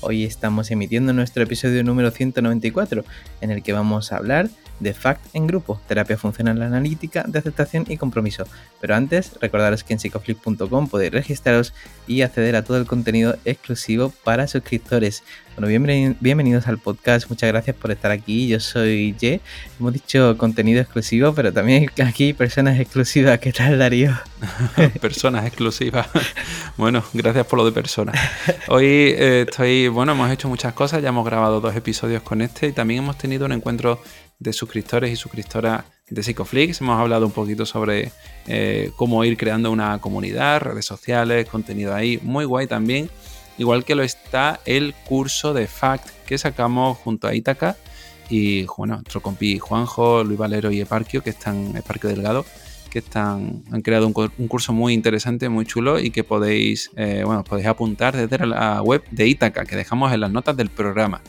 Hoy estamos emitiendo nuestro episodio número 194, en el que vamos a hablar de FACT en grupo, terapia funcional analítica de aceptación y compromiso. Pero antes, recordaros que en psicoflip.com podéis registraros y acceder a todo el contenido exclusivo para suscriptores. Bueno, bienvenidos al podcast, muchas gracias por estar aquí. Yo soy Ye, hemos dicho contenido exclusivo, pero también aquí personas exclusivas. ¿Qué tal, Darío? personas exclusivas. bueno, gracias por lo de personas. Hoy eh, estoy, bueno, hemos hecho muchas cosas, ya hemos grabado dos episodios con este y también hemos tenido un encuentro de suscriptores y suscriptoras de Psicoflix. Hemos hablado un poquito sobre eh, cómo ir creando una comunidad, redes sociales, contenido ahí. Muy guay también. Igual que lo está el curso de FACT que sacamos junto a Itaca y bueno, nuestro compi Juanjo, Luis Valero y Eparquio, que están, Eparquio Delgado, que están, han creado un, curso muy interesante, muy chulo y que podéis, eh, bueno, podéis apuntar desde la web de Itaca, que dejamos en las notas del programa.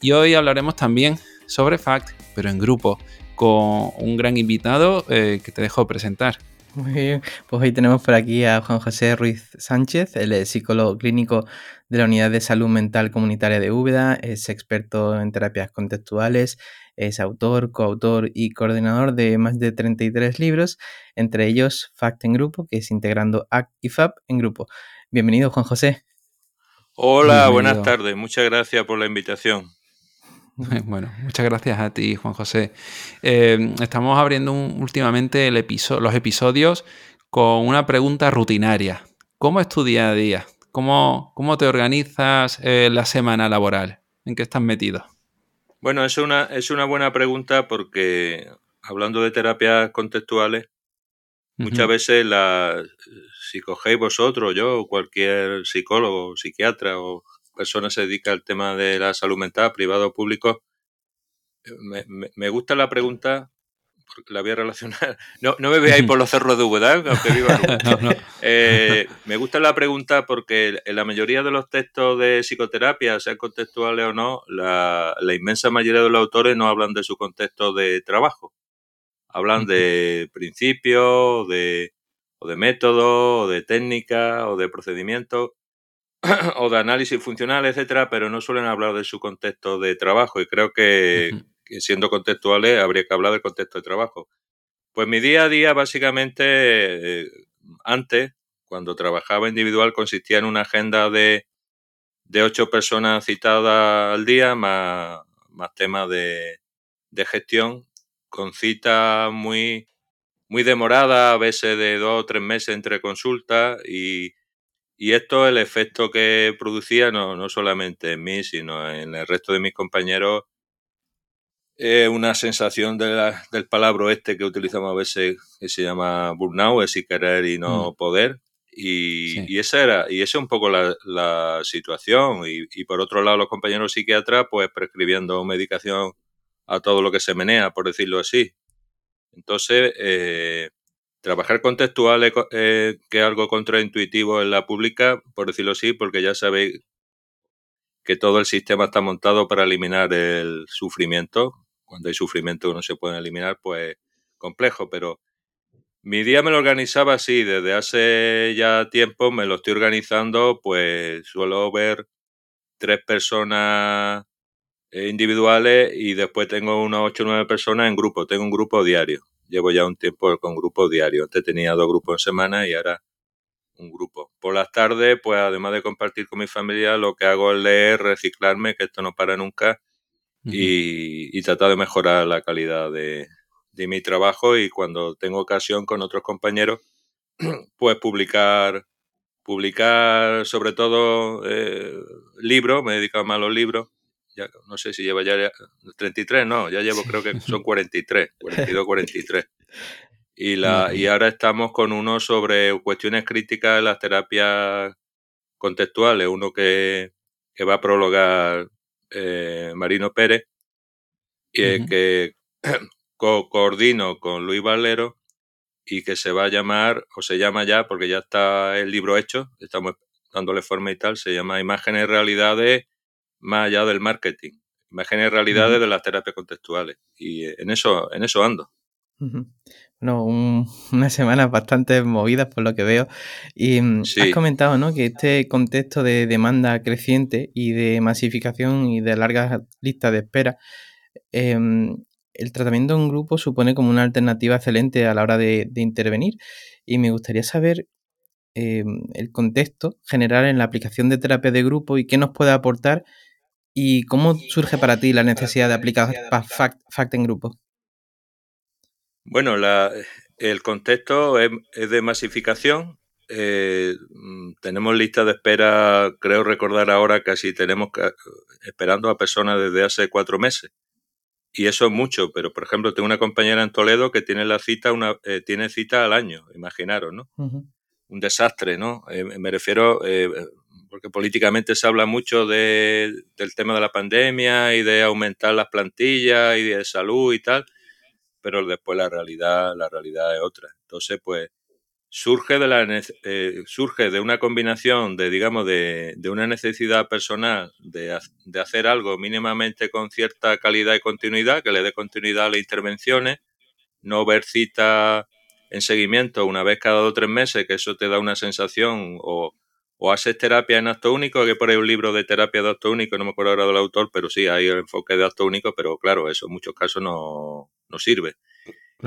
Y hoy hablaremos también sobre FACT, pero en grupo, con un gran invitado eh, que te dejo presentar. Muy bien, pues hoy tenemos por aquí a Juan José Ruiz Sánchez, él es psicólogo clínico de la Unidad de Salud Mental Comunitaria de Úbeda, es experto en terapias contextuales, es autor, coautor y coordinador de más de 33 libros, entre ellos FACT en grupo, que es integrando ACT y FAP en grupo. Bienvenido, Juan José. Hola, buenas tardes, muchas gracias por la invitación. Bueno, muchas gracias a ti, Juan José. Eh, estamos abriendo últimamente los episodios con una pregunta rutinaria. ¿Cómo es tu día a día? ¿Cómo, cómo te organizas eh, la semana laboral? ¿En qué estás metido? Bueno, es una, es una buena pregunta porque hablando de terapias contextuales, muchas veces la, si cogéis vosotros, yo, o cualquier psicólogo, psiquiatra o persona se dedica al tema de la salud mental, privado o público, me, me, gusta la pregunta porque la voy a relacionar. No, no me veáis por los cerros de Úbeda, aunque viva eh, me gusta la pregunta porque en la mayoría de los textos de psicoterapia, sean contextuales o no, la, la inmensa mayoría de los autores no hablan de su contexto de trabajo. Hablan de principios, de, o de método, o de técnica, o de procedimiento. o de análisis funcional, etcétera, pero no suelen hablar de su contexto de trabajo y creo que, siendo contextuales habría que hablar del contexto de trabajo. Pues mi día a día básicamente eh, antes, cuando trabajaba individual, consistía en una agenda de, de ocho personas citadas al día, más, más temas de, de gestión, con cita muy, muy demorada, a veces de dos o tres meses entre consultas y y esto, el efecto que producía, no, no solamente en mí, sino en el resto de mis compañeros, una sensación de del palabra este que utilizamos a veces, que se llama burnout, es si querer y no mm. poder. Y, y, esa era, y esa es un poco la, la situación. Y, y, por otro lado, los compañeros psiquiatras, pues prescribiendo medicación a todo lo que se menea, por decirlo así. Entonces, eh, Trabajar con textuales eh, que es algo contraintuitivo en la pública, por decirlo así, porque ya sabéis que todo el sistema está montado para eliminar el sufrimiento. Cuando hay sufrimiento que no se puede eliminar, pues complejo, pero mi día me lo organizaba así, desde hace ya tiempo me lo estoy organizando, pues suelo ver tres personas individuales y después tengo unas ocho o nueve personas en grupo, tengo un grupo diario llevo ya un tiempo con grupos diarios. Antes tenía dos grupos en semana y ahora un grupo. Por las tardes, pues además de compartir con mi familia, lo que hago es leer, reciclarme, que esto no para nunca, y, tratar de mejorar la calidad de, mi trabajo y cuando tengo ocasión con otros compañeros, pues publicar, publicar sobre todo eh, libros, me he dedicado más a los libros, ya, no sé si lleva ya 33, no, ya llevo creo que son 43, 42, 43. Y, la, y ahora estamos con uno sobre cuestiones críticas de las terapias contextuales, uno que, que va a prologar eh, Marino Pérez, que coordino con Luis Valero y que se va a llamar, o se llama ya, porque ya está el libro hecho, estamos dándole forma y tal, se llama Imágenes y Realidades más allá del marketing. Imágenes y Realidades de las terapias contextuales. Y en eso, en eso ando. Bueno, unas semanas bastante movidas por lo que veo. Y mm, has comentado ¿no? que este contexto de demanda creciente y de masificación y de largas listas de espera, em, el tratamiento en grupo supone como una alternativa excelente a la hora de, intervenir. Y me gustaría saber em, el contexto general en la aplicación de terapia de grupo y qué nos puede aportar y cómo surge para ti la necesidad de aplicar FACT en grupo. Bueno, la, el contexto es, de masificación. Eh, mm, tenemos lista de espera, creo recordar ahora, casi tenemos esperando a personas desde hace cuatro meses. Y eso es mucho, pero por ejemplo, tengo una compañera en Toledo que tiene la cita, una, eh, tiene cita al año, imaginaros, ¿no? Un desastre, ¿no? Eh, me refiero, porque políticamente se habla mucho de, del tema de la pandemia y de aumentar las plantillas y de salud y tal pero después la realidad, la realidad es otra. Entonces, pues, surge de, la, eh, surge de una combinación de, digamos, de, de una necesidad personal de, de, hacer algo mínimamente con cierta calidad y continuidad, que le dé continuidad a las intervenciones, no ver citas en seguimiento una vez cada dos o tres meses, que eso te da una sensación, o, o haces terapia en acto único, que por ahí un libro de terapia de acto único, no me acuerdo ahora del autor, pero sí, hay el enfoque de acto único, pero claro, eso en muchos casos no, no sirve.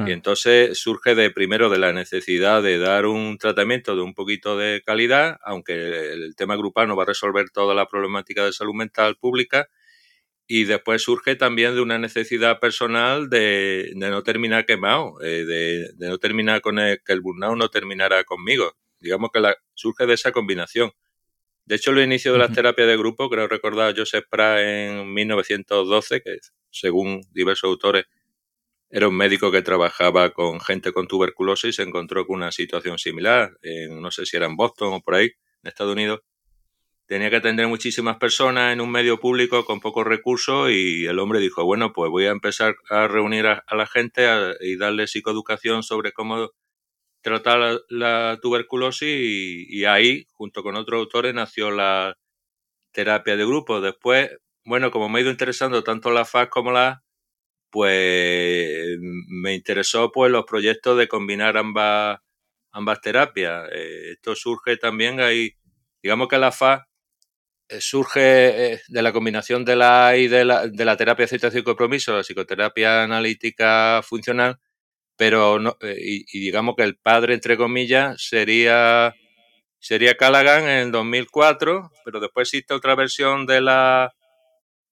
Y entonces surge de primero de la necesidad de dar un tratamiento de un poquito de calidad, aunque el tema grupal no va a resolver toda la problemática de salud mental pública, y después surge también de una necesidad personal de, no terminar quemado, eh, de, no terminar con el, que el burnout no terminara conmigo. Digamos que la, surge de esa combinación. De hecho, el inicio de las terapias de grupo, creo recordar Joseph Prat en 1912, que según diversos autores era un médico que trabajaba con gente con tuberculosis y se encontró con una situación similar, en, no sé si era en Boston o por ahí, en Estados Unidos. Tenía que atender muchísimas personas en un medio público con pocos recursos y el hombre dijo, bueno, pues voy a empezar a reunir a, la gente y darle psicoeducación sobre cómo tratar la, tuberculosis y, ahí, junto con otros autores, nació la terapia de grupo. Después, bueno, como me ha ido interesando tanto la FAS como la pues me interesó pues los proyectos de combinar ambas, ambas terapias. Eh, esto surge también ahí, digamos que la FA eh, surge eh, de la combinación de la y de la, de la terapia aceptación y compromiso, la psicoterapia analítica funcional, pero no, y, digamos que el padre, entre comillas, sería, sería Callaghan en el 2004, pero después existe otra versión de la,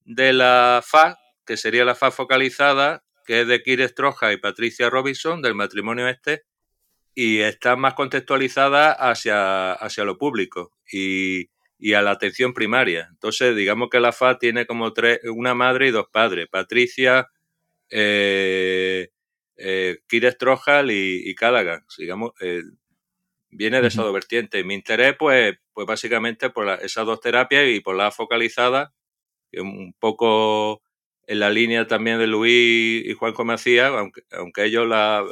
de la FA que sería la faz focalizada, que es de Kires Troja y Patricia Robinson, del matrimonio este, y está más contextualizada hacia, hacia lo público y, a la atención primaria. Entonces, digamos que la FA tiene como tres, una madre y dos padres, Patricia, eh, eh Kires Trojal y, y Callaghan. Digamos, eh, viene de esa dos vertientes. Mi interés, pues, pues básicamente por esas dos terapias y por la focalizada, que un poco en la línea también de Luis y Juan Comacía, aunque, aunque ellos la,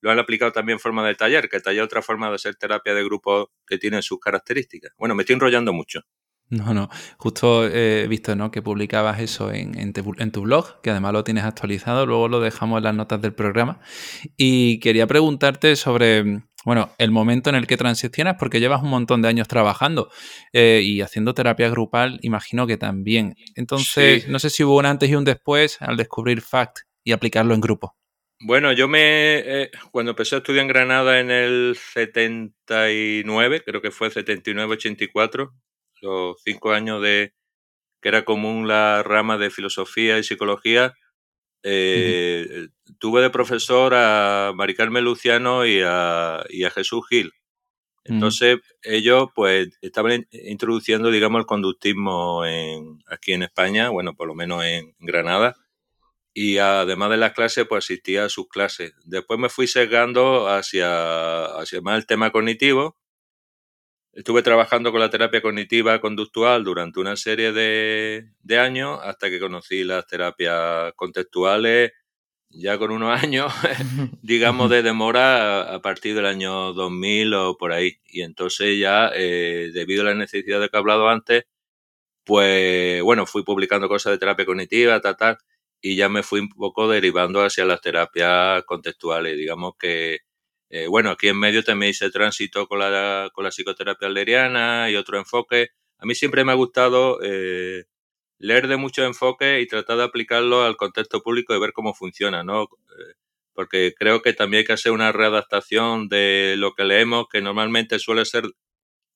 lo han aplicado también en forma de taller, que taller otra forma de hacer terapia de grupo que tiene sus características. Bueno, me estoy enrollando mucho. No, no, justo he visto ¿no? que publicabas eso en, en, en, tu blog, que además lo tienes actualizado, luego lo dejamos en las notas del programa. Y quería preguntarte sobre bueno, el momento en el que transicionas, porque llevas un montón de años trabajando eh, y haciendo terapia grupal, imagino que también. Entonces, no sé si hubo un antes y un después al descubrir FACT y aplicarlo en grupo. Bueno, yo me. Eh, cuando empecé a estudiar en Granada en el 79, creo que fue 79-84, los cinco años de que era común la rama de filosofía y psicología, eh, tuve de profesor a Mari Carmen Luciano y a, y a Jesús Gil. Entonces, ellos pues estaban introduciendo, digamos, el conductismo en, aquí en España, bueno, por lo menos en, Granada. Y además de las clases, pues asistía a sus clases. Después me fui sesgando hacia, hacia más el tema cognitivo. Estuve trabajando con la terapia cognitiva conductual durante una serie de, de años hasta que conocí las terapias contextuales ya con unos años, digamos, de demora a, partir del año 2000 o por ahí. Y entonces ya, eh, debido a la necesidad de que he hablado antes, pues bueno, fui publicando cosas de terapia cognitiva, tal, tal, y ya me fui un poco derivando hacia las terapias contextuales. Digamos que, eh, bueno, aquí en medio también hice tránsito con la, con la psicoterapia alderiana y otro enfoque. A mí siempre me ha gustado eh, leer de mucho enfoque y tratar de aplicarlo al contexto público y ver cómo funciona, ¿no? Eh, porque creo que también hay que hacer una readaptación de lo que leemos, que normalmente suele ser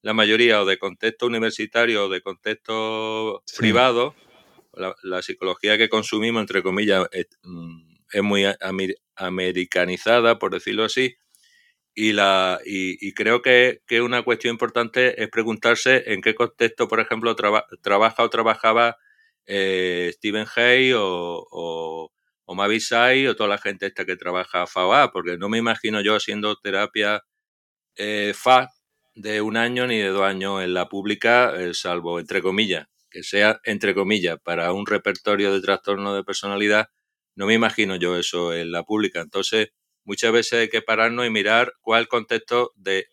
la mayoría o de contexto universitario o de contexto privado. La, psicología que consumimos, entre comillas, es, mm, muy americanizada, por decirlo así, y, la, y, creo que, que, una cuestión importante es preguntarse en qué contexto, por ejemplo, trabaja o trabajaba eh, Stephen Hay o, o, o Mavisai o toda la gente esta que trabaja FAA, porque no me imagino yo haciendo terapia eh, FA de un año ni de dos años en la pública, eh, salvo entre comillas, que sea entre comillas para un repertorio de trastorno de personalidad, no me imagino yo eso en la pública. Entonces, muchas veces hay que pararnos y mirar cuál el contexto de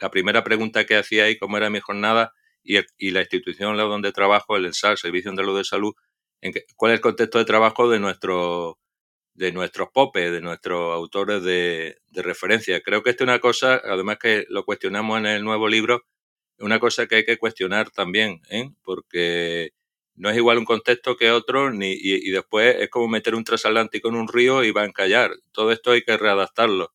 la primera pregunta que hacía y cómo era mi jornada y, la institución donde trabajo, el ENSAL, Servicio Andaluz de Salud, en cuál es el contexto de trabajo de, nuestro, de nuestros popes, de nuestros autores de, referencia. Creo que esto es una cosa, además que lo cuestionamos en el nuevo libro, una cosa que hay que cuestionar también, ¿eh? porque no es igual un contexto que otro, ni, y, después es como meter un transatlántico en un río y va a encallar. Todo esto hay que readaptarlo.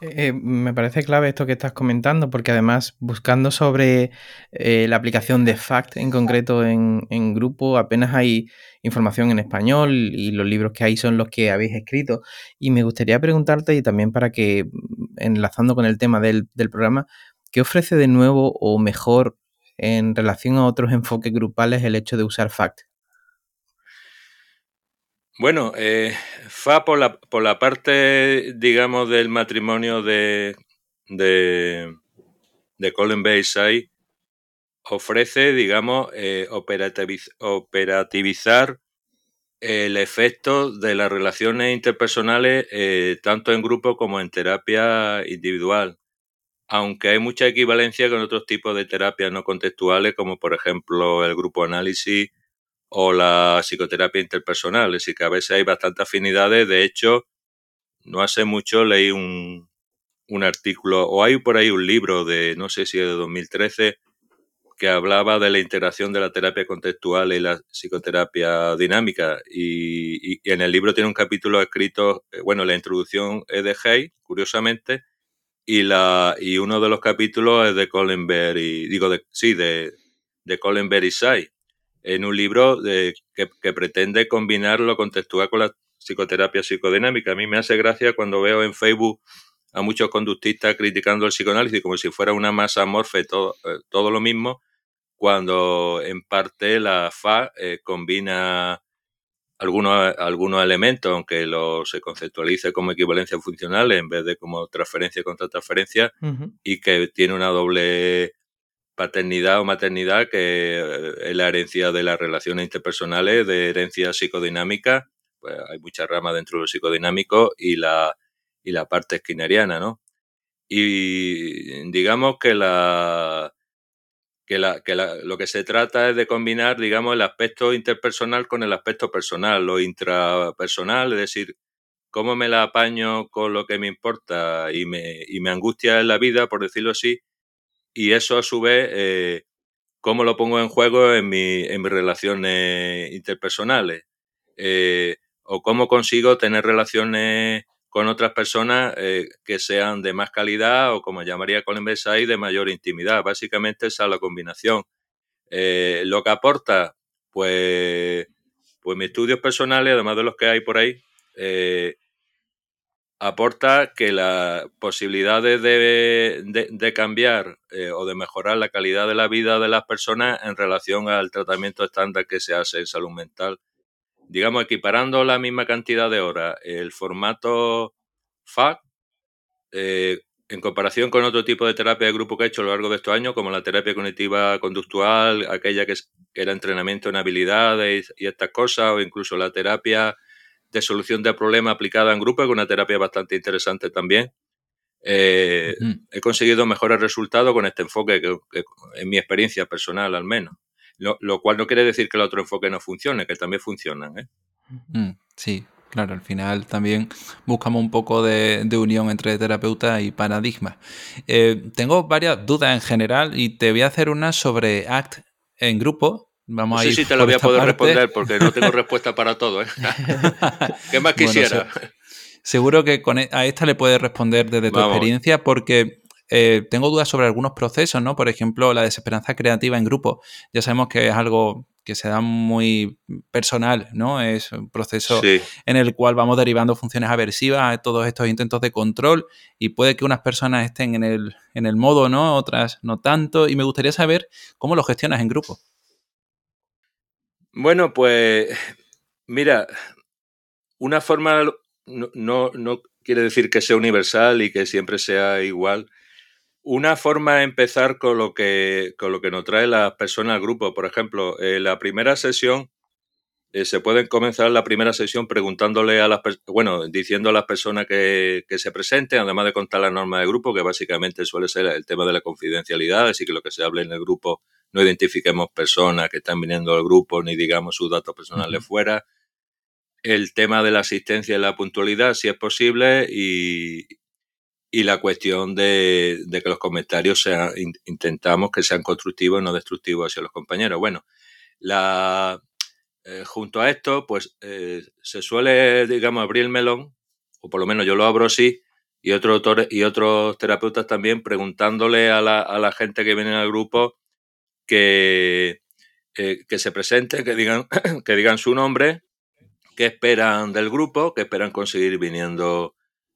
Eh, me parece clave esto que estás comentando, porque además buscando sobre eh, la aplicación de FACT en concreto en, grupo, apenas hay información en español y los libros que hay son los que habéis escrito. Y me gustaría preguntarte, y también para que, enlazando con el tema del, del programa, ¿qué ofrece de nuevo o mejor en relación a otros enfoques grupales el hecho de usar FACT? Bueno, eh, FA por la, por la parte, digamos, del matrimonio de, de, de Colin Bayside, ofrece, digamos, eh, operativizar el efecto de las relaciones interpersonales eh, tanto en grupo como en terapia individual, aunque hay mucha equivalencia con otros tipos de terapias no contextuales, como por ejemplo el grupo análisis o la psicoterapia interpersonal. Decir, que a veces hay bastantes afinidades. De hecho, no hace mucho leí un, un artículo, o hay por ahí un libro de, no sé si de 2013, que hablaba de la integración de la terapia contextual y la psicoterapia dinámica. Y, en el libro tiene un capítulo escrito, eh, bueno, la introducción es de Hay, curiosamente, y, la, y uno de los capítulos es de Colin y digo, de, sí, de, de Colin y Say en un libro de, que, pretende combinar lo contextual con la psicoterapia psicodinámica. A mí me hace gracia cuando veo en Facebook a muchos conductistas criticando el psicoanálisis como si fuera una masa morfe, todo, eh, todo lo mismo, cuando en parte la FA eh, combina algunos, algunos elementos, aunque lo se conceptualice como equivalencia funcional en vez de como transferencia contra transferencia, y que tiene una doble paternidad o maternidad, que eh, es la herencia de las relaciones interpersonales, de herencia psicodinámica, pues hay muchas ramas dentro del psicodinámico y la, y la parte esquineriana, ¿no? Y digamos que la que, la, que la, lo que se trata es de combinar, digamos, el aspecto interpersonal con el aspecto personal, lo intrapersonal, es decir, cómo me la apaño con lo que me importa y me, y me angustia en la vida, por decirlo así, y eso a su vez, eh, cómo lo pongo en juego en, mi, en mis relaciones interpersonales. Eh, o cómo consigo tener relaciones con otras personas eh, que sean de más calidad o como llamaría Colin Besay, de mayor intimidad. Básicamente esa es la combinación. lo que aporta, pues, pues mis estudios personales, además de los que hay por ahí, aporta que las posibilidades de, cambiar eh, o de mejorar la calidad de la vida de las personas en relación al tratamiento estándar que se hace en salud mental. Digamos, equiparando la misma cantidad de horas, el formato FAC, eh, en comparación con otro tipo de terapia de grupo que he hecho a lo largo de estos años, como la terapia cognitiva conductual, aquella que, era entrenamiento en habilidades y estas cosas, o incluso la terapia de solución de problemas aplicada en grupo, que es una terapia bastante interesante también. Eh, he conseguido mejores resultados con este enfoque, que, en mi experiencia personal al menos. Lo, cual no quiere decir que el otro enfoque no funcione, que también funcionan. ¿eh? Mm, sí, claro, al final también buscamos un poco de, unión entre terapeuta y paradigma. Eh, tengo varias dudas en general y te voy a hacer una sobre ACT en grupo. Vamos a ir sí, te lo voy a poder responder porque no tengo respuesta para todo. ¿eh? ¿Qué más quisiera? seguro que con, e, a esta le puedes responder desde tu experiencia porque eh, tengo dudas sobre algunos procesos, ¿no? Por ejemplo, la desesperanza creativa en grupo. Ya sabemos que es algo que se da muy personal, ¿no? Es un proceso en el cual vamos derivando funciones aversivas a todos estos intentos de control y puede que unas personas estén en el, en el modo, ¿no? Otras no tanto. Y me gustaría saber cómo lo gestionas en grupo. Bueno, pues mira, una forma no, no quiere decir que sea universal y que siempre sea igual, una forma de empezar con lo que, con lo que nos trae las personas al grupo. Por ejemplo, en la primera sesión, eh, se pueden comenzar la primera sesión preguntándole a las bueno, diciendo a las personas que, se presenten, además de contar la norma de grupo, que básicamente suele ser el tema de la confidencialidad, así que lo que se hable en el grupo no identifiquemos personas que están viniendo al grupo ni digamos sus datos personales fuera. El tema de la asistencia y la puntualidad, si es posible, y, y la cuestión de, que los comentarios sean, intentamos que sean constructivos no destructivos hacia los compañeros. Bueno, la, eh, junto a esto, pues eh, se suele, digamos, abrir el melón, o por lo menos yo lo abro así, y autores y otros terapeutas también preguntándole a la, a la gente que viene al grupo que, eh, que se presente, que digan, que digan su nombre, qué esperan del grupo, qué esperan conseguir viniendo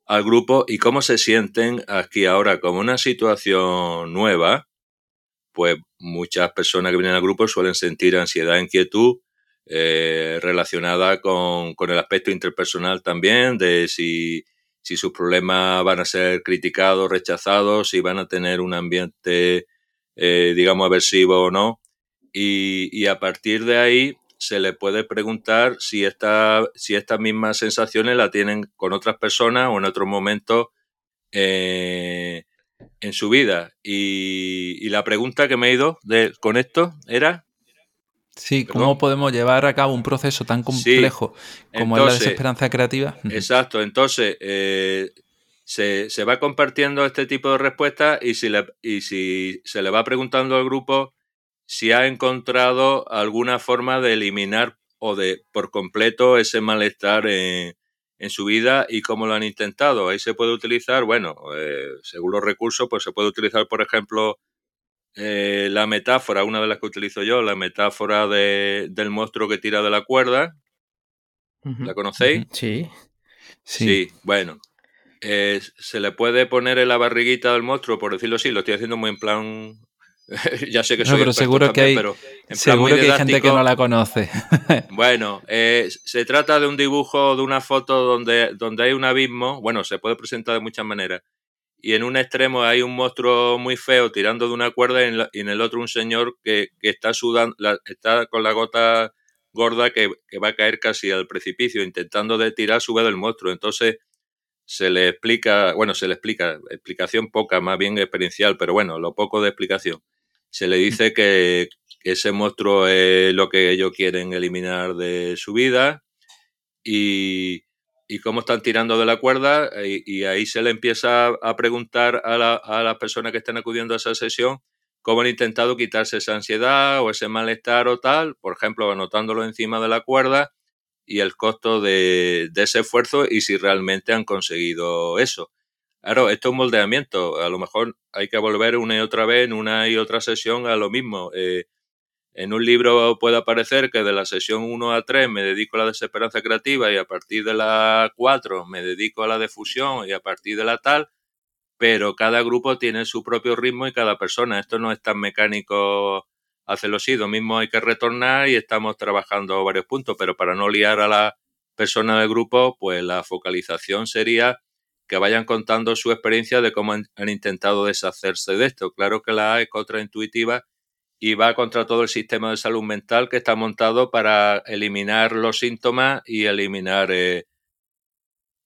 al grupo y cómo se sienten aquí ahora como una situación nueva, pues muchas personas que vienen al grupo suelen sentir ansiedad, inquietud eh, relacionada con, el aspecto interpersonal también, de si, si sus problemas van a ser criticados, rechazados, si van a tener un ambiente, eh, digamos, aversivo o no. Y, y a partir de ahí se le puede preguntar si, esta, si estas mismas sensaciones la tienen con otras personas o en otro momento eh, en su vida. Y, la pregunta que me he ido de, con esto era... Sí, ¿cómo podemos llevar a cabo un proceso tan complejo como es la desesperanza creativa? Exacto, entonces eh, se, se, va compartiendo este tipo de respuestas y si, le, y si se le va preguntando al grupo si ha encontrado alguna forma de eliminar o de por completo ese malestar en, su vida y cómo lo han intentado. Ahí se puede utilizar, bueno, eh, según los recursos, pues se puede utilizar, por ejemplo, eh, la metáfora, una de las que utilizo yo, la metáfora de, del monstruo que tira de la cuerda. ¿La conocéis? Sí. Sí, bueno. Eh, se le puede poner en la barriguita del monstruo, por decirlo así, lo estoy haciendo muy en plan ya sé que soy pero seguro que hay, pero seguro que hay gente que no la conoce. bueno, eh, se trata de un dibujo, de una foto donde, donde hay un abismo. Bueno, se puede presentar de muchas maneras. Y en un extremo hay un monstruo muy feo tirando de una cuerda y en, el otro un señor que, está sudando, está con la gota gorda que, que, va a caer casi al precipicio, intentando de tirar su del monstruo. Entonces se le explica, bueno, se le explica, explicación poca, más bien experiencial, pero bueno, lo poco de explicación se le dice que ese monstruo es lo que ellos quieren eliminar de su vida y, cómo están tirando de la cuerda y, ahí se le empieza a preguntar a, la, las personas que están acudiendo a esa sesión cómo han intentado quitarse esa ansiedad o ese malestar o tal, por ejemplo, anotándolo encima de la cuerda y el costo de ese esfuerzo y si realmente han conseguido eso. Claro, esto es un moldeamiento. A lo mejor hay que volver una y otra vez en una y otra sesión a lo mismo. Eh, en un libro puede aparecer que de la sesión 1 a 3 me dedico a la desesperanza creativa y a partir de la 4 me dedico a la difusión y a partir de la tal, pero cada grupo tiene su propio ritmo y cada persona. Esto no es tan mecánico hacerlo así. Lo mismo hay que retornar y estamos trabajando varios puntos, pero para no liar a la persona del grupo, pues la focalización sería que vayan contando su experiencia de cómo han, intentado deshacerse de esto. Claro que la A es contraintuitiva y va contra todo el sistema de salud mental que está montado para eliminar los síntomas y eliminar eh,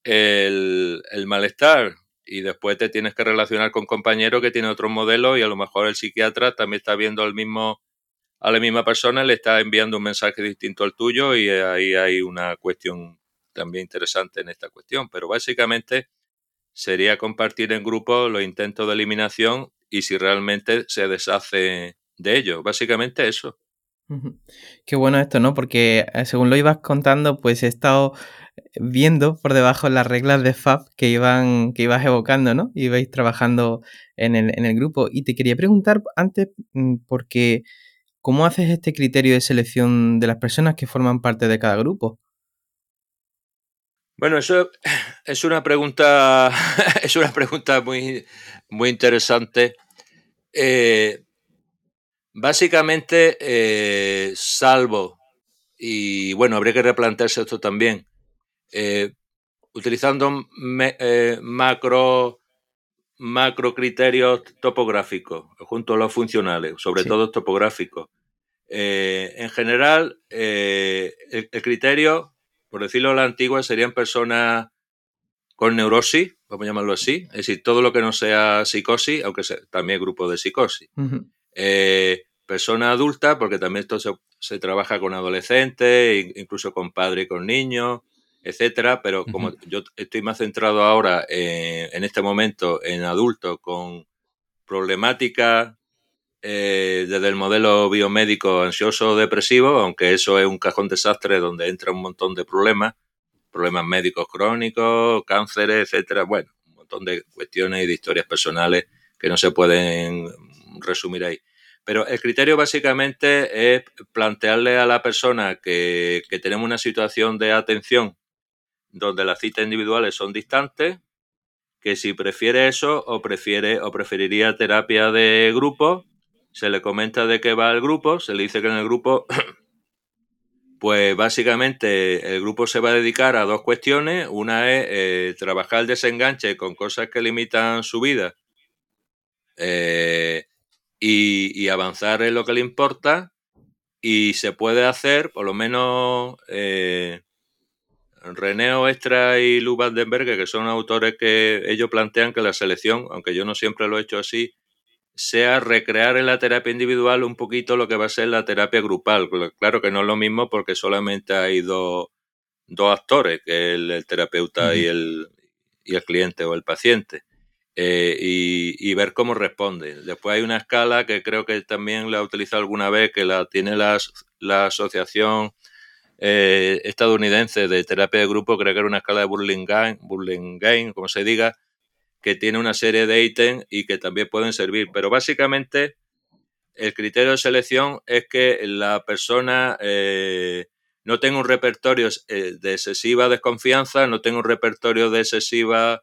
el, malestar. Y después te tienes que relacionar con compañeros que tienen otro modelo y a lo mejor el psiquiatra también está viendo al mismo a la misma persona, le está enviando un mensaje distinto al tuyo y ahí hay una cuestión también interesante en esta cuestión. Pero básicamente sería compartir en grupo los intentos de eliminación y si realmente se deshace de ello. Básicamente eso. Qué bueno esto, ¿no? Porque eh, según lo ibas contando, pues he estado viendo por debajo las reglas de FAB que iban, que ibas evocando, ¿no? Ibais trabajando en el, en el grupo. Y te quería preguntar antes, mm, porque ¿cómo haces este criterio de selección de las personas que forman parte de cada grupo? Bueno, eso es una pregunta, es una pregunta muy, muy interesante. Eh, básicamente, eh, salvo, y bueno, habría que replantearse esto también, eh, utilizando macro, macro criterios topográficos junto a los funcionales, sobre todo topográficos. en general, el, el criterio por decirlo a la antigua, serían personas con neurosis, vamos a llamarlo así, es decir, todo lo que no sea psicosis, aunque sea, también grupo de psicosis. Eh, persona adulta, porque también esto se, trabaja con adolescentes, incluso con padres y con niños, etcétera, pero como yo estoy más centrado ahora en este momento en adultos con problemáticas eh, desde el modelo biomédico ansioso depresivo, aunque eso es un cajón desastre donde entra un montón de problemas, problemas médicos crónicos, cánceres, etcétera, bueno, un montón de cuestiones y de historias personales que no se pueden resumir ahí. Pero el criterio básicamente es plantearle a la persona que, que tenemos una situación de atención donde las citas individuales son distantes, que si prefiere eso o prefiere o preferiría terapia de grupo se le comenta de qué va el grupo, se le dice que en el grupo, pues básicamente el grupo se va a dedicar a dos cuestiones. Una es eh, trabajar el desenganche con cosas que limitan su vida eh, y, avanzar en lo que le importa. Y se puede hacer, por lo menos, eh, René y Lu Vandenberg, que son autores que ellos plantean que la selección, aunque yo no siempre lo he hecho así, sea recrear en la terapia individual un poquito lo que va a ser la terapia grupal. Claro que no es lo mismo porque solamente hay dos, actores, que es el, terapeuta y, el, y el cliente o el paciente. Eh, y, ver cómo responde. Después hay una escala que creo que también la he utilizado alguna vez, que la tiene la, la Asociación eh, Estadounidense de Terapia de Grupo, creo que era una escala de Burlingame, Burlingame como se diga, que tiene una serie de ítems y que también pueden servir. Pero básicamente el criterio de selección es que la persona eh, no tenga un repertorio eh, de excesiva desconfianza, no tenga un repertorio de excesiva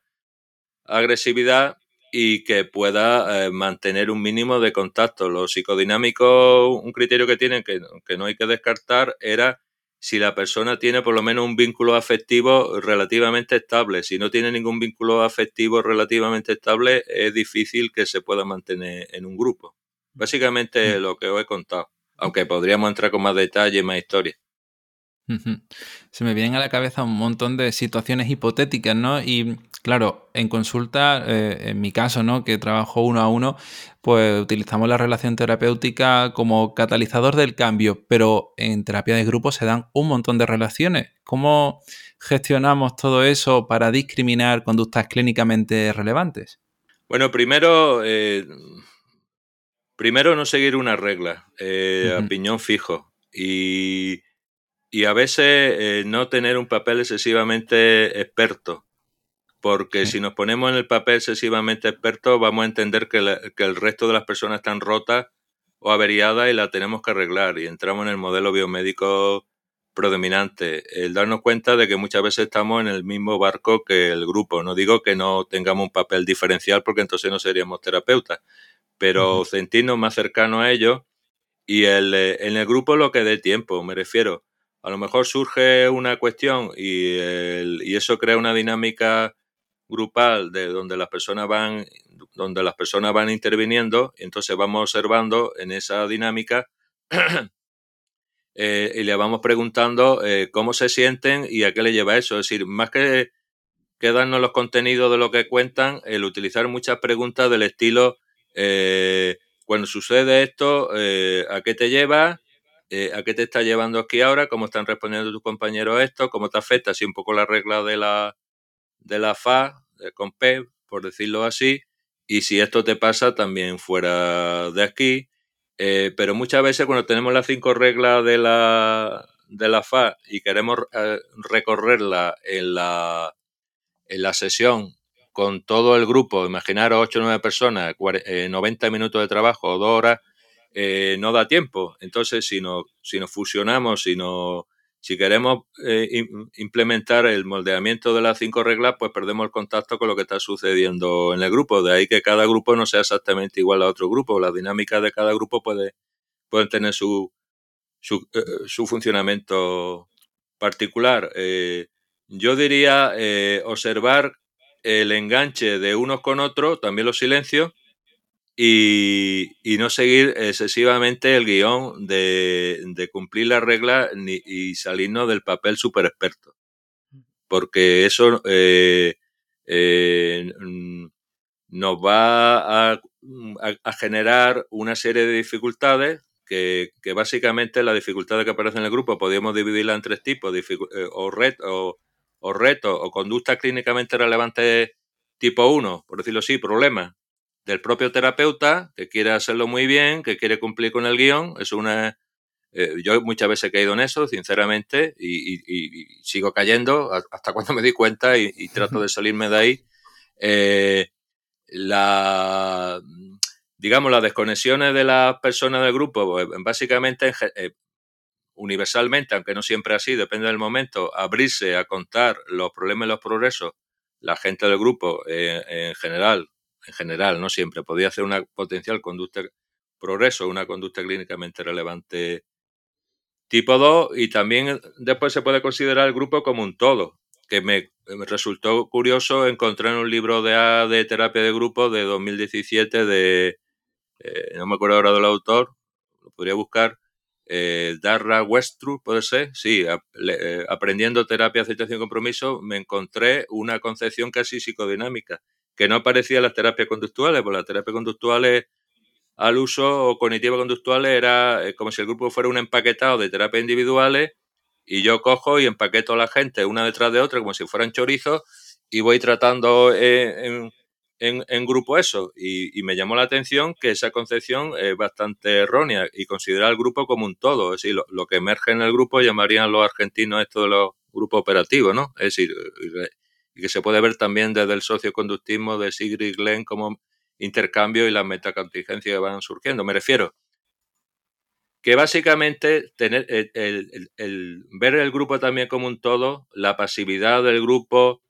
agresividad y que pueda eh, mantener un mínimo de contacto. Los psicodinámicos, un criterio que tienen que, que no hay que descartar era si la persona tiene por lo menos un vínculo afectivo relativamente estable. Si no tiene ningún vínculo afectivo relativamente estable, es difícil que se pueda mantener en un grupo. Básicamente mm. lo que os he contado, aunque podríamos entrar con más detalle y más historia. Se me vienen a la cabeza un montón de situaciones hipotéticas, ¿no? Y claro, en consulta, eh, en mi caso, ¿no? Que trabajo uno a uno, pues utilizamos la relación terapéutica como catalizador del cambio, pero en terapia de grupo se dan un montón de relaciones. ¿Cómo gestionamos todo eso para discriminar conductas clínicamente relevantes? Bueno, primero, eh, primero no seguir una regla, eh, piñón fijo. Y y a veces eh, no tener un papel excesivamente experto, porque si nos ponemos en el papel excesivamente experto vamos a entender que, el resto de las personas están rotas o averiadas y la tenemos que arreglar. Y entramos en el modelo biomédico predominante, el darnos cuenta de que muchas veces estamos en el mismo barco que el grupo. No digo que no tengamos un papel diferencial porque entonces no seríamos terapeutas, pero sentirnos más cercanos a ellos y el, eh, en el grupo lo que dé tiempo, me refiero. A lo mejor surge una cuestión y, eso crea una dinámica grupal de donde las personas van donde las personas van interviniendo entonces vamos observando en esa dinámica eh, y le vamos preguntando eh, cómo se sienten y a qué le lleva eso. Es decir, más que, que darnos los contenidos de lo que cuentan, el utilizar muchas preguntas del estilo, eh, cuando sucede esto, ¿a qué te lleva? ¿A qué te está llevando aquí ahora? ¿Cómo están respondiendo tus compañeros esto? ¿Cómo te afecta? Así un poco la regla de la, de la FA con P, por decirlo así. Y si esto te pasa también fuera de aquí, eh, pero muchas veces cuando tenemos las cinco reglas de la, de la FA y queremos eh, recorrerla en la, en la sesión con todo el grupo, imaginaros 8 o 9 personas, 90 eh, minutos de trabajo o 2 horas, no da tiempo. Entonces, si, no, si nos fusionamos, si, no, si queremos implementar el moldeamiento de las cinco reglas, pues perdemos el contacto con lo que está sucediendo en el grupo. De ahí que cada grupo no sea exactamente igual a otro grupo. Las dinámicas de cada grupo puede, pueden tener su, su, eh, funcionamiento particular. Eh, yo diría eh, observar el enganche de unos con otros, también los silencios, y, y no seguir excesivamente el guion de, de cumplir las reglas ni, y salirnos del papel super experto. Porque eso eh, eh, nos va a, a, generar una serie de dificultades que, que, básicamente las dificultades que aparecen en el grupo podríamos dividirla en tres tipos, eh, o, retos o, o retos o conductas clínicamente relevantes tipo 1, por decirlo así, problemas del propio terapeuta que quiere hacerlo muy bien, que quiere cumplir con el guion. Es una. Eh, yo muchas veces he caído en eso, sinceramente, y, sigo cayendo hasta cuando me di cuenta y, trato de salirme de ahí. Eh, la, digamos, las desconexiones de las personas del grupo, pues, básicamente, eh, universalmente, aunque no siempre así, depende del momento, abrirse a contar los problemas y los progresos, la gente del grupo en general, en general, no siempre, podría hacer una potencial conducta progreso, una conducta clínicamente relevante tipo 2 y también después se puede considerar el grupo como un todo, que me, resultó curioso encontrar en un libro de, de terapia de grupo de 2017 de, eh, no me acuerdo ahora del autor, lo podría buscar, eh, Darra Westru, puede ser, sí, eh, aprendiendo terapia, aceptación y compromiso, me encontré una concepción casi psicodinámica que no aparecía en las terapias conductuales, porque las terapias conductuales al uso o cognitivo conductuales era eh, como si el grupo fuera un empaquetado de terapias individuales y yo cojo y empaqueto a la gente una detrás de otra como si fueran chorizos y voy tratando en, en, grupo eso. Y, me llamó la atención que esa concepción es bastante errónea y considerar al grupo como un todo. Es decir, lo, lo, que emerge en el grupo llamarían los argentinos esto de los grupos operativos, ¿no? Es decir, y que se puede ver también desde el socioconductismo de Sigrid Glenn como intercambio y las metacontingencias que van surgiendo. Me refiero que básicamente tener el, ver el grupo también como un todo, la pasividad del grupo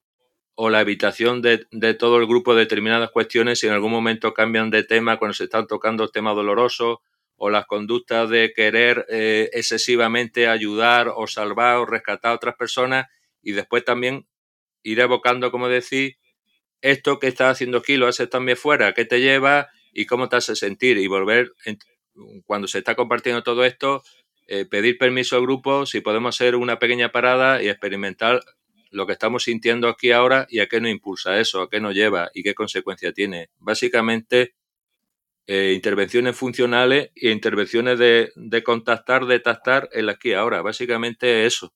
o la evitación de, todo el grupo de determinadas cuestiones si en algún momento cambian de tema cuando se están tocando temas dolorosos o las conductas de querer eh, excesivamente ayudar o salvar o rescatar a otras personas y después también ir evocando, como decir, esto que estás haciendo aquí lo haces también fuera, qué te lleva y cómo te hace sentir y volver, cuando se está compartiendo todo esto, eh, pedir permiso al grupo si podemos hacer una pequeña parada y experimentar lo que estamos sintiendo aquí ahora y a qué nos impulsa eso, a qué nos lleva y qué consecuencia tiene. Básicamente, eh, intervenciones funcionales e intervenciones de, de contactar, de tastar el aquí ahora. Básicamente eso.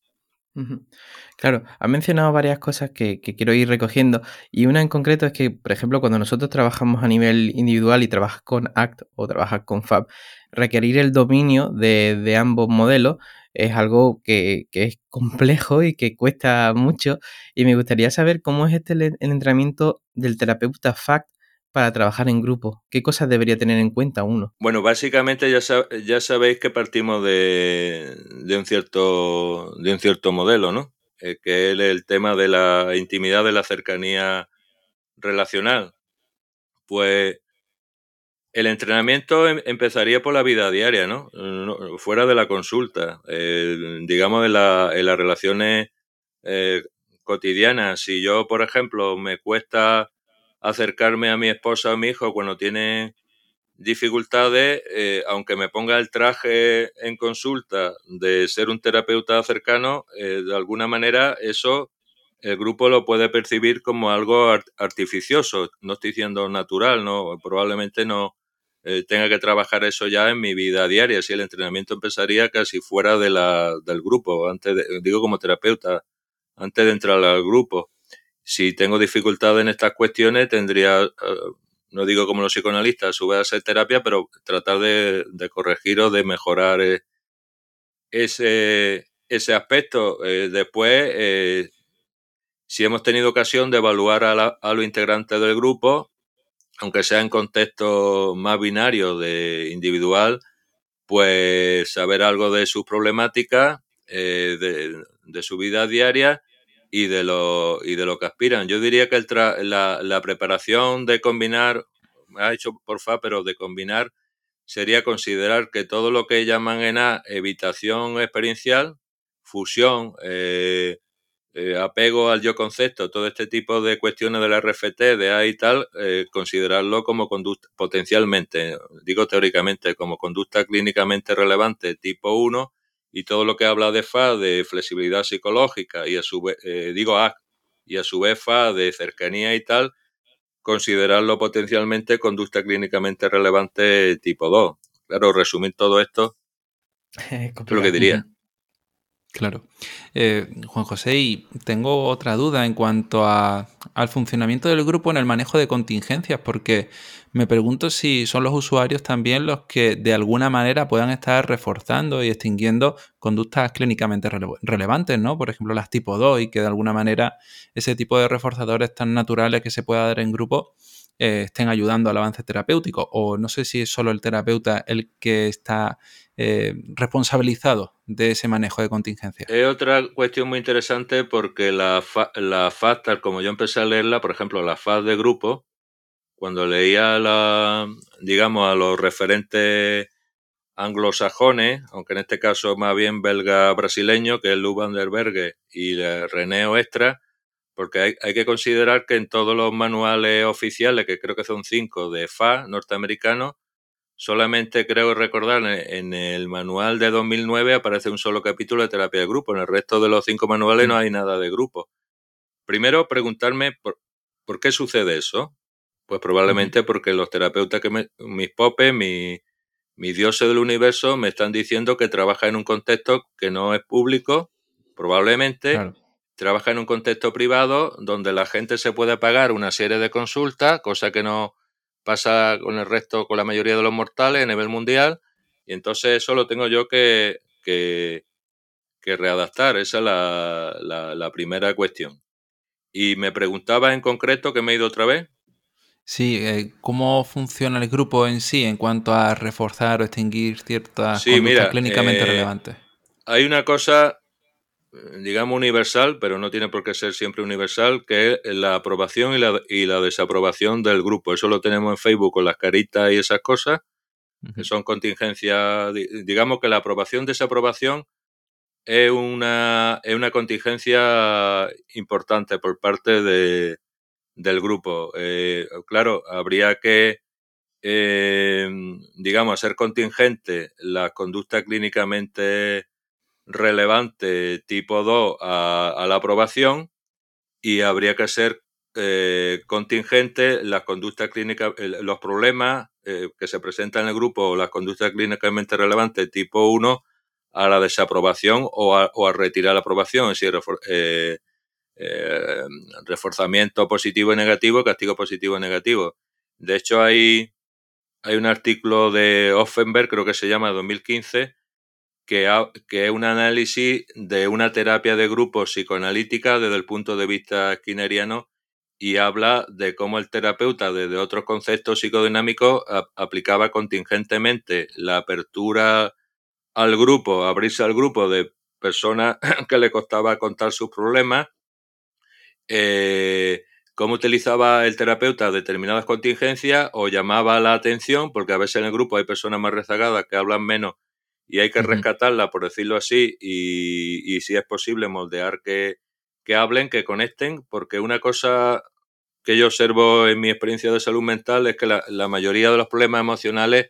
Claro, ha mencionado varias cosas que, quiero ir recogiendo y una en concreto es que, por ejemplo, cuando nosotros trabajamos a nivel individual y trabajas con ACT o trabajas con FAB, requerir el dominio de, ambos modelos es algo que, es complejo y que cuesta mucho y me gustaría saber cómo es este el entrenamiento del terapeuta FACT para trabajar en grupo? ¿Qué cosas debería tener en cuenta uno? Bueno, básicamente ya, ya sabéis que partimos de, un cierto, de un cierto modelo, ¿no? Eh, que es el tema de la intimidad, de la cercanía relacional. Pues el entrenamiento em, empezaría por la vida diaria, ¿no? Fuera de la consulta, digamos en, las relaciones eh, cotidianas. Si yo, por ejemplo, me cuesta acercarme a mi esposa o a mi hijo cuando tienen dificultades, eh, aunque me ponga el traje en consulta de ser un terapeuta cercano, eh, de alguna manera eso el grupo lo puede percibir como algo artificioso. No estoy diciendo natural, no probablemente no eh, tenga que trabajar eso ya en mi vida diaria. Si el entrenamiento empezaría casi fuera de la, del grupo, antes digo como terapeuta, antes de entrar al grupo. Si tengo dificultad en estas cuestiones, tendría no digo como los psicoanalistas, a su vez hacer terapia, pero tratar de, corregir o de mejorar eh, ese, ese aspecto. Eh, después, eh, si hemos tenido ocasión de evaluar a, a los integrantes del grupo, aunque sea en contexto más binario de individual, pues saber algo de sus problemáticas, de, de, su vida diaria y de lo, y de lo que aspiran. Yo diría que el la, la, preparación de combinar, me ha dicho porfa, pero de combinar sería considerar que todo lo que llaman en A evitación experiencial, fusión, eh, eh, apego al yo concepto, todo este tipo de cuestiones de la RFT, de A y tal, eh, considerarlo como conducta, potencialmente, digo teóricamente, como conducta clínicamente relevante tipo 1 y todo lo que habla de FA, de flexibilidad psicológica, y a su vez, eh, digo A, y a su vez FA, de cercanía y tal, considerarlo potencialmente conducta clínicamente relevante tipo 2. Claro, resumir todo esto es lo que diría. Claro. Eh, Juan José, y tengo otra duda en cuanto a, al funcionamiento del grupo en el manejo de contingencias, porque me pregunto si son los usuarios también los que de alguna manera puedan estar reforzando y extinguiendo conductas clínicamente relevantes, ¿no? Por ejemplo, las tipo 2 y que de alguna manera ese tipo de reforzadores tan naturales que se pueda dar en grupo eh, estén ayudando al avance terapéutico. O no sé si es solo el terapeuta el que está eh, responsabilizado de ese manejo de contingencia. Es otra cuestión muy interesante porque la, la FAD, tal como yo empecé a leerla, por ejemplo, la FAD de grupo, cuando leía la, digamos, a los referentes anglosajones, aunque en este caso más bien belga-brasileño, que es Lou van der Berge y René Oestra, porque hay, hay, que considerar que en todos los manuales oficiales, que creo que son cinco de FA norteamericano, Solamente creo recordar en el manual de 2009 aparece un solo capítulo de terapia de grupo. En el resto de los cinco manuales no mm. hay nada de grupo. Primero, preguntarme por, por qué sucede eso. Pues probablemente porque los terapeutas que mis popes, mi, mis dioses del universo me están diciendo que trabaja en un contexto que no es público, probablemente trabaja en un contexto privado donde la gente se puede pagar una serie de consultas, cosa que no pasa con el resto, con la mayoría de los mortales a nivel mundial, y entonces eso lo tengo yo que, que, readaptar. Esa es la, la, primera cuestión. Y me preguntaba en concreto, que me he ido otra vez. Sí, eh, ¿cómo funciona el grupo en sí en cuanto a reforzar o extinguir ciertas sí, clínicamente eh, relevantes? Hay una cosa digamos, universal, pero no tiene por qué ser siempre universal, que es la aprobación y la, y la desaprobación del grupo. Eso lo tenemos en Facebook con las caritas y esas cosas, que son contingencias, digamos que la aprobación-desaprobación es una, es una contingencia importante por parte de, del grupo. Eh, claro, habría que, eh, digamos, hacer contingente la conducta clínicamente relevante tipo 2 a, la aprobación y habría que ser eh, contingente las conductas clínicas, los problemas eh, que se presentan en el grupo o las conductas clínicamente relevantes tipo 1 a la desaprobación o a, retirar la aprobación, es decir, eh, reforzamiento positivo y negativo, castigo positivo y negativo. De hecho, hay, hay un artículo de Offenberg, creo que se llama 2015, que, es un análisis de una terapia de grupo psicoanalítica desde el punto de vista skinneriano y habla de cómo el terapeuta desde otros conceptos psicodinámicos aplicaba contingentemente la apertura al grupo, abrirse al grupo de personas que le costaba contar sus problemas, eh, cómo utilizaba el terapeuta determinadas contingencias o llamaba la atención, porque a veces en el grupo hay personas más rezagadas que hablan menos y hay que rescatarla, por decirlo así, y, si es posible moldear que, que hablen, que conecten, porque una cosa que yo observo en mi experiencia de salud mental es que la, mayoría de los problemas emocionales,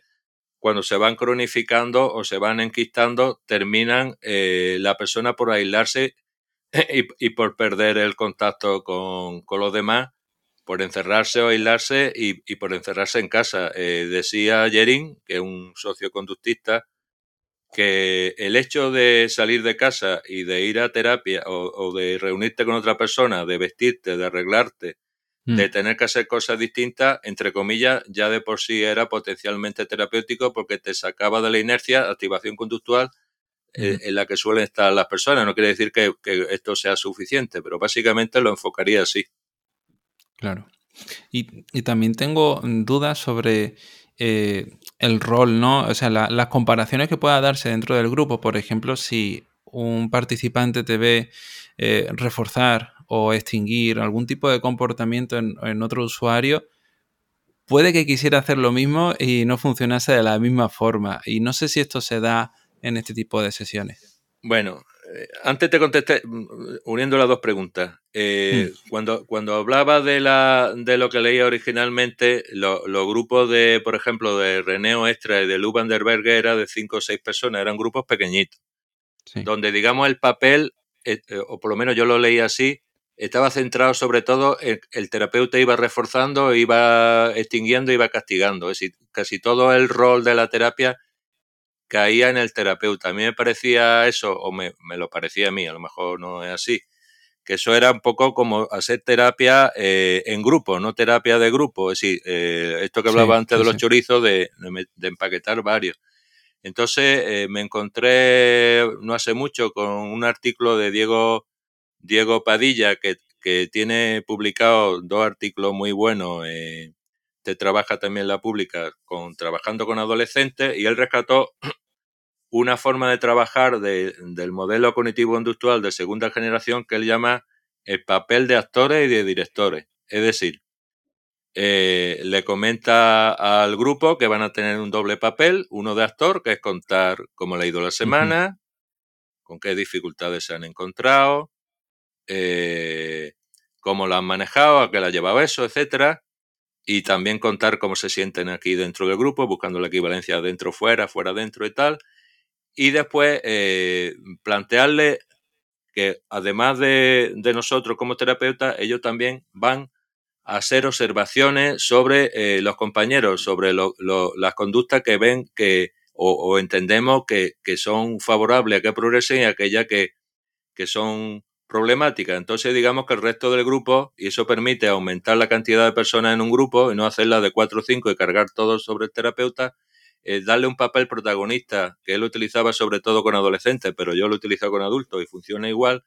cuando se van cronificando o se van enquistando, terminan eh, la persona por aislarse y, por perder el contacto con, los demás, por encerrarse o aislarse y, por encerrarse en casa. Eh, decía Yerin, que es un socio conductista, que el hecho de salir de casa y de ir a terapia o, de reunirte con otra persona, de vestirte, de arreglarte, de mm. tener que hacer cosas distintas, entre comillas, ya de por sí era potencialmente terapéutico porque te sacaba de la inercia, activación conductual, eh, en la que suelen estar las personas. No quiere decir que, esto sea suficiente, pero básicamente lo enfocaría así. Claro. Y, y también tengo dudas sobre eh, el rol, ¿no? O sea, las comparaciones que pueda darse dentro del grupo. Por ejemplo, si un participante te ve eh, reforzar o extinguir algún tipo de comportamiento en, otro usuario, puede que quisiera hacer lo mismo y no funcionase de la misma forma. Y no sé si esto se da en este tipo de sesiones. Bueno, antes te contesté, mm, uniendo las dos preguntas. Eh, hmm. cuando, cuando hablaba de, la, de lo que leía originalmente, los grupos de, por ejemplo, de René Oestra y de Lu van der Berge era de cinco o seis personas, eran grupos pequeñitos. Donde, digamos, el papel, eh, o por lo menos yo lo leí así, estaba centrado sobre todo en el terapeuta iba reforzando, iba extinguiendo, iba castigando. Es decir, casi todo el rol de la terapia caía en el terapeuta. A mí me parecía eso, o me, lo parecía a mí, a lo mejor no es así, que eso era un poco como hacer terapia eh, en grupo, no terapia de grupo. Es decir, eh, esto que hablaba antes de los chorizos, de, empaquetar varios. Entonces eh, me encontré no hace mucho con un artículo de Diego, Diego Padilla que, que tiene publicado dos artículos muy buenos. te trabaja también la pública con trabajando con adolescentes y él rescató una forma de trabajar del modelo cognitivo-inductual de segunda generación que él llama el papel de actores y de directores. Es decir, eh, le comenta al grupo que van a tener un doble papel, uno de actor, que es contar cómo le ha ido la semana, con qué dificultades se han encontrado, eh, cómo lo han manejado, a qué le ha llevado eso, etcétera, y también contar cómo se sienten aquí dentro del grupo, buscando la equivalencia dentro, fuera, fuera, dentro y tal, y después eh, plantearle que además de, nosotros como terapeutas, ellos también van a hacer observaciones sobre eh, los compañeros, sobre las conductas que ven que o, entendemos que, son favorables a que progresen y aquellas que, que son problemáticas. Entonces digamos que el resto del grupo, y eso permite aumentar la cantidad de personas en un grupo y no hacerla de cuatro o cinco y cargar todo sobre el terapeuta, eh, darle un papel protagonista, que él utilizaba sobre todo con adolescentes, pero yo lo utilizo con adultos y funciona igual,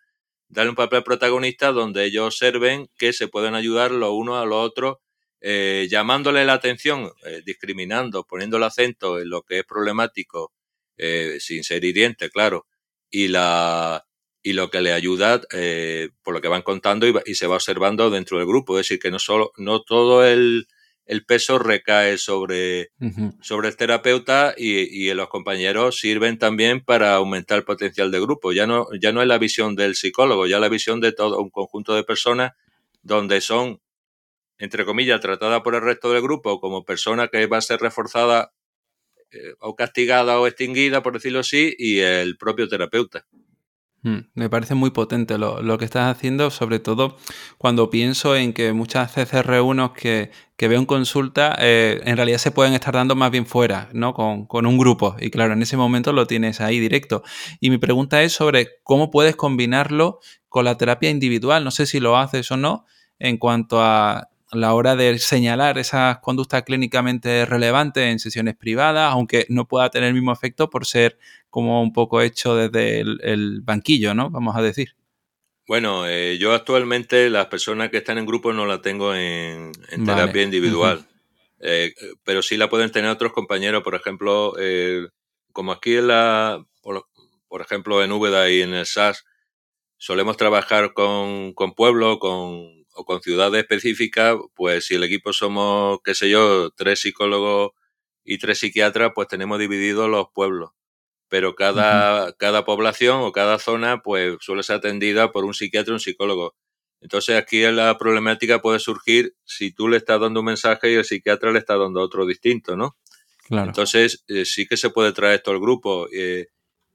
darle un papel protagonista donde ellos observen que se pueden ayudar los unos a los otros, eh, llamándole la atención, eh, discriminando, poniendo el acento en lo que es problemático, sin ser hiriente, claro, y la y lo que le ayuda por lo que van contando y, y, se va observando dentro del grupo. Es decir, que no solo, no todo el, el peso recae sobre, sobre el terapeuta y, los compañeros sirven también para aumentar el potencial de grupo. Ya no, ya no es la visión del psicólogo, ya la visión de todo un conjunto de personas donde son, entre comillas, tratadas por el resto del grupo como persona que va a ser reforzada eh, o castigada o extinguida, por decirlo así, y el propio terapeuta. Mm, me parece muy potente lo, que estás haciendo, sobre todo cuando pienso en que muchas CCR1 que, que veo en consulta eh, en realidad se pueden estar dando más bien fuera, ¿no? Con, con, un grupo. Y claro, en ese momento lo tienes ahí directo. Y mi pregunta es sobre cómo puedes combinarlo con la terapia individual. No sé si lo haces o no en cuanto a la hora de señalar esas conductas clínicamente relevantes en sesiones privadas, aunque no pueda tener el mismo efecto por ser como un poco hecho desde el, banquillo, ¿no? Vamos a decir. Bueno, eh, yo actualmente las personas que están en grupo no la tengo en, terapia individual, eh, pero sí la pueden tener otros compañeros, por ejemplo, eh, como aquí en la, por, ejemplo, en Úbeda y en el SAS, solemos trabajar con, con pueblos, con o con ciudades específicas, pues si el equipo somos, qué sé yo, tres psicólogos y tres psiquiatras, pues tenemos divididos los pueblos. pero cada, cada población o cada zona pues suele ser atendida por un psiquiatra o un psicólogo. Entonces aquí la problemática puede surgir si tú le estás dando un mensaje y el psiquiatra le está dando otro distinto, ¿no? Claro. Entonces eh, sí que se puede traer esto al grupo, eh,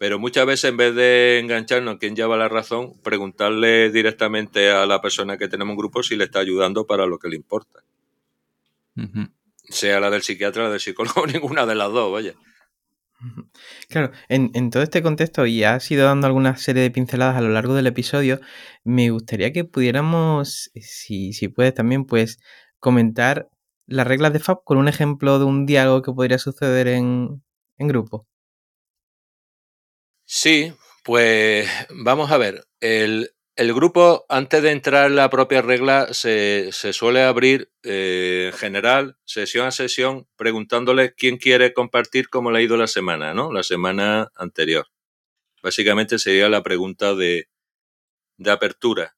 pero muchas veces en vez de engancharnos a quien lleva la razón, preguntarle directamente a la persona que tenemos un grupo si le está ayudando para lo que le importa. Sea la del psiquiatra, la del psicólogo, ninguna de las dos, vaya. Claro, en, todo este contexto, y has ido dando alguna serie de pinceladas a lo largo del episodio, me gustaría que pudiéramos, si, si puedes también, pues comentar las reglas de FAB con un ejemplo de un diálogo que podría suceder en, en grupo. Sí, pues vamos a ver. El, el grupo, antes de entrar en la propia regla, se, suele abrir eh, en general, sesión a sesión, preguntándole quién quiere compartir cómo le ha ido la semana, ¿no? La semana anterior. Básicamente sería la pregunta de, de apertura.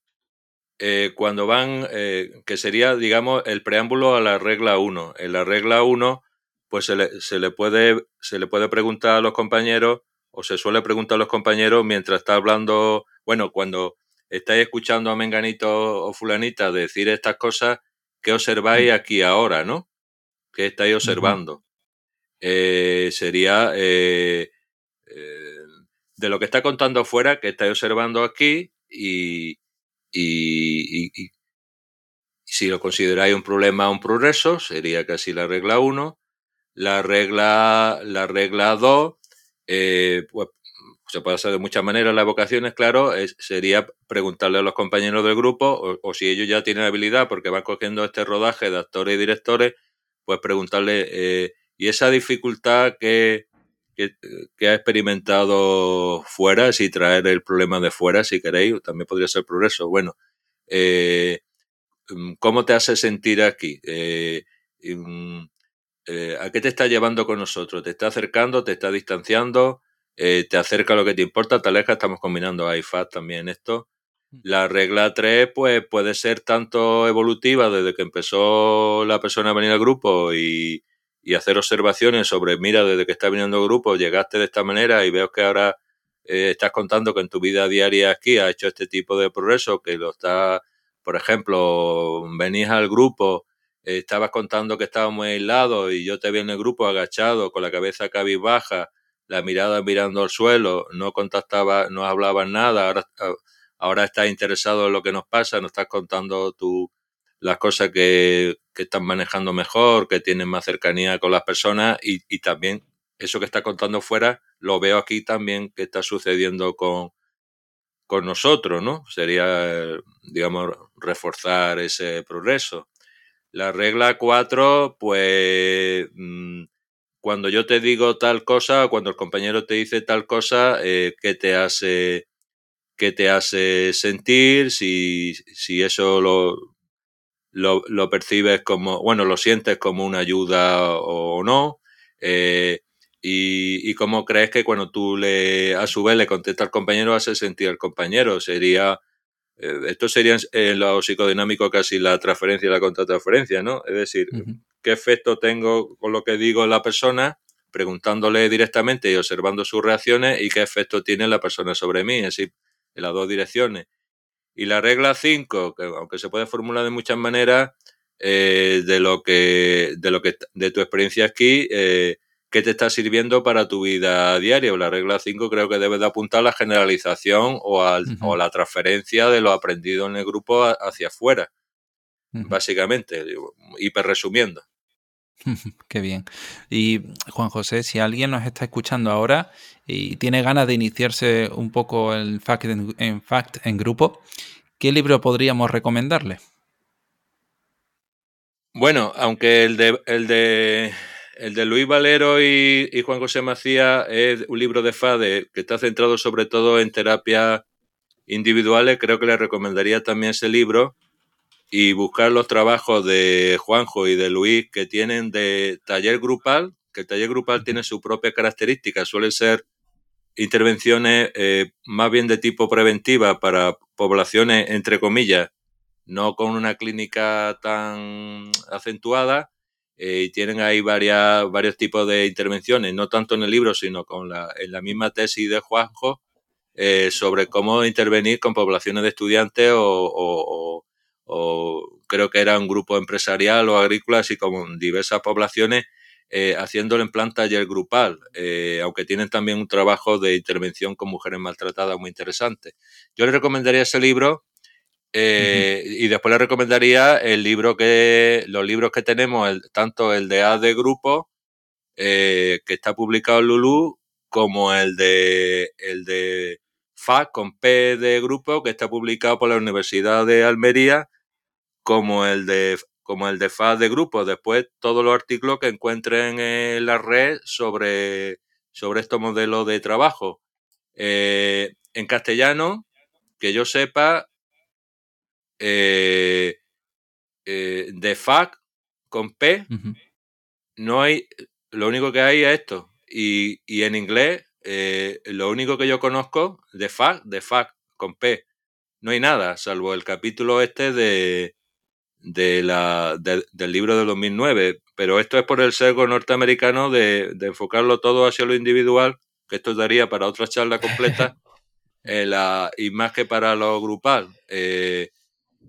Eh, cuando van, eh, que sería, digamos, el preámbulo a la regla 1. En la regla 1, pues se le, se le, puede, se le puede preguntar a los compañeros, o se suele preguntar a los compañeros mientras está hablando, bueno, cuando estáis escuchando a Menganito o Fulanita decir estas cosas, ¿qué observáis mm. aquí ahora, no? ¿Qué estáis observando? Eh, sería eh, eh, de lo que está contando afuera, que estáis observando aquí y, y, si lo consideráis un problema o un progreso, sería casi la regla 1. La regla, la regla 2, pues se puede hacer de muchas maneras las vocaciones, claro, sería preguntarle a los compañeros del grupo o, si ellos ya tienen habilidad porque van cogiendo este rodaje de actores y directores, pues preguntarle, eh, ¿y esa dificultad que, que, ha experimentado fuera, si traer el problema de fuera, si queréis, también podría ser progreso. Bueno, eh, ¿cómo te hace sentir aquí? Eh, mm, ¿A qué te está llevando con nosotros? ¿Te está acercando? ¿Te está distanciando? Eh, te acerca a lo que te importa, te aleja, estamos combinando IFAT también esto. Mm. La regla 3 pues, puede ser tanto evolutiva desde que empezó la persona a venir al grupo y, hacer observaciones sobre, mira, desde que está viniendo al grupo llegaste de esta manera y veo que ahora eh, estás contando que en tu vida diaria aquí has hecho este tipo de progreso, que lo está, por ejemplo, venís al grupo, estabas contando que estábamos aislados y yo te vi en el grupo agachado con la cabeza cabizbaja la mirada mirando al suelo, no contactaba, no hablaba nada, ahora, ahora estás interesado en lo que nos pasa, nos estás contando tú las cosas que, que estás manejando mejor, que tienes más cercanía con las personas y, y también eso que estás contando fuera lo veo aquí también que está sucediendo con, con nosotros, ¿no? Sería, digamos, reforzar ese progreso. La regla 4, pues mm, cuando yo te digo tal cosa, cuando el compañero te dice tal cosa, eh, ¿qué te hace, qué te hace sentir? Si, si eso lo, lo, percibes como, bueno, lo sientes como una ayuda o no. Eh, y, y, cómo crees que cuando tú le, a su vez le contestas al compañero, hace sentir al compañero. Sería, esto sería en lo psicodinámico casi la transferencia y la contratransferencia, ¿no? Es decir, qué efecto tengo con lo que digo la persona, preguntándole directamente y observando sus reacciones y qué efecto tiene la persona sobre mí, es decir, en las dos direcciones. Y la regla 5, que aunque se puede formular de muchas maneras, eh, de lo que, de lo que, de tu experiencia aquí, eh, qué te está sirviendo para tu vida diaria. La regla 5 creo que debe de apuntar a la generalización o, a la transferencia de lo aprendido en el grupo hacia afuera, básicamente, hiper resumiendo. Qué bien. Y Juan José, si alguien nos está escuchando ahora y tiene ganas de iniciarse un poco en Fact en, fact en grupo, ¿qué libro podríamos recomendarle? Bueno, aunque el de, el de, el de Luis Valero y, Juan José Macías es un libro de FADE que está centrado sobre todo en terapias individuales, creo que le recomendaría también ese libro y buscar los trabajos de Juanjo y de Luis que tienen de taller grupal, que el taller grupal tiene su propia característica, suelen ser intervenciones eh, más bien de tipo preventiva para poblaciones, entre comillas, no con una clínica tan acentuada y tienen ahí varias, varios tipos de intervenciones, no tanto en el libro, sino con la, en la misma tesis de Juanjo, sobre cómo intervenir con poblaciones de estudiantes o, o, creo que era un grupo empresarial o agrícola, así como diversas poblaciones eh, haciéndolo en plan taller grupal, eh, aunque tienen también un trabajo de intervención con mujeres maltratadas muy interesante. Yo le recomendaría ese libro eh, y después le recomendaría el libro que, los libros que tenemos, el, tanto el de A de grupo, que está publicado en Lulu, como el de, el de FA con P de grupo, que está publicado por la Universidad de Almería, como el de como el de FAD de grupo. Después, todos los artículos que encuentren en la red sobre, sobre estos modelos de trabajo. Eh, en castellano, que yo sepa, eh, eh, de FAC con P, no hay, lo único que hay es esto. Y, y en inglés, lo único que yo conozco, de FAC, de FAC con P, no hay nada, salvo el capítulo este de, de la, del libro de 2009, pero esto es por el sesgo norteamericano de, enfocarlo todo hacia lo individual, que esto daría para otra charla completa, eh, la, y más que para lo grupal. Eh,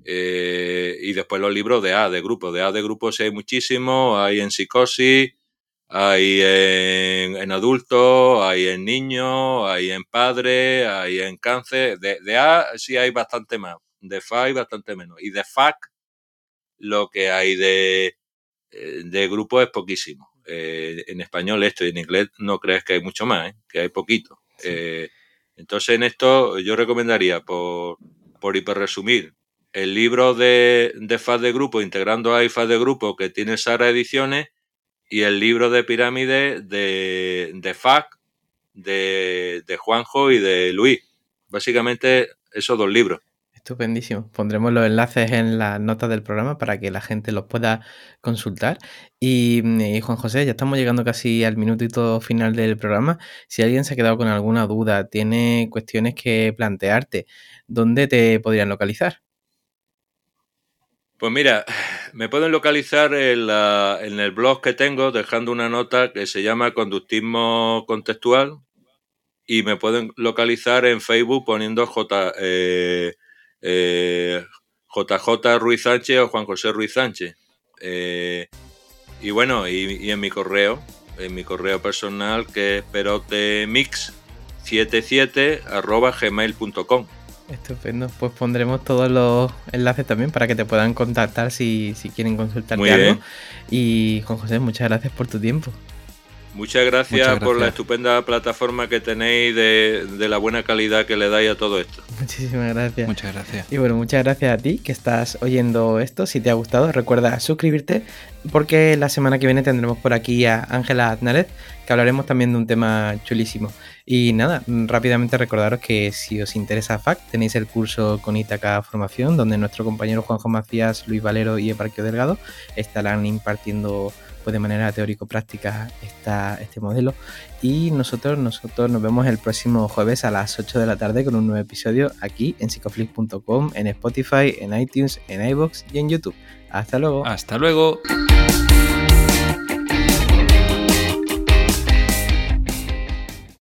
eh, y después los libros de A, de grupo. De A de grupo sí hay muchísimo, hay en psicosis, hay en, en adultos, hay en niños, hay en padres, hay en cáncer. De, de A sí hay bastante más, de FA hay bastante menos. Y de FAC lo que hay de, eh, de grupo es poquísimo. Eh, en español esto y en inglés no crees que hay mucho más, ¿eh? que hay poquito. entonces en esto yo recomendaría, por, por hiperresumir, el libro de, de FAD de grupo, integrando a FAD de grupo, que tiene Sara Ediciones, y el libro de pirámide de, de FAC, de, de Juanjo y de Luis. Básicamente esos dos libros. Estupendísimo. Pondremos los enlaces en las notas del programa para que la gente los pueda consultar. Y, mm, Juan José, ya estamos llegando casi al minutito final del programa. Si alguien se ha quedado con alguna duda, tiene cuestiones que plantearte, ¿dónde te podrían localizar? Pues mira, me pueden localizar en, en el blog que tengo, dejando una nota que se llama Conductismo Contextual, y me pueden localizar en Facebook poniendo J, eh, JJ eh, Ruiz Sánchez o Juan José Ruiz Sánchez. Eh, y bueno, y, en mi correo, en mi correo personal que es perotemix77 arroba gmail.com. Estupendo, pues pondremos todos los enlaces también para que te puedan contactar si, si quieren consultarte algo. Y Juan José, muchas gracias por tu tiempo. Muchas gracias, por la estupenda plataforma que tenéis de, la buena calidad que le dais a todo esto. Muchísimas gracias. Muchas gracias. Y bueno, muchas gracias a ti que estás oyendo esto. Si te ha gustado, recuerda suscribirte porque la semana que viene tendremos por aquí a Ángela Aznárez, que hablaremos también de un tema chulísimo. Y nada, rápidamente recordaros que si os interesa FAC, tenéis el curso con Itaca Formación, donde nuestro compañero Juanjo Macías, Luis Valero y Eparquio Delgado estarán impartiendo pues de manera teórico-práctica este modelo. Y nosotros, nosotros nos vemos el próximo jueves a las 8 de la tarde con un nuevo episodio aquí en psicoflix.com, en Spotify, en iTunes, en iBox y en YouTube. Hasta luego. Hasta luego.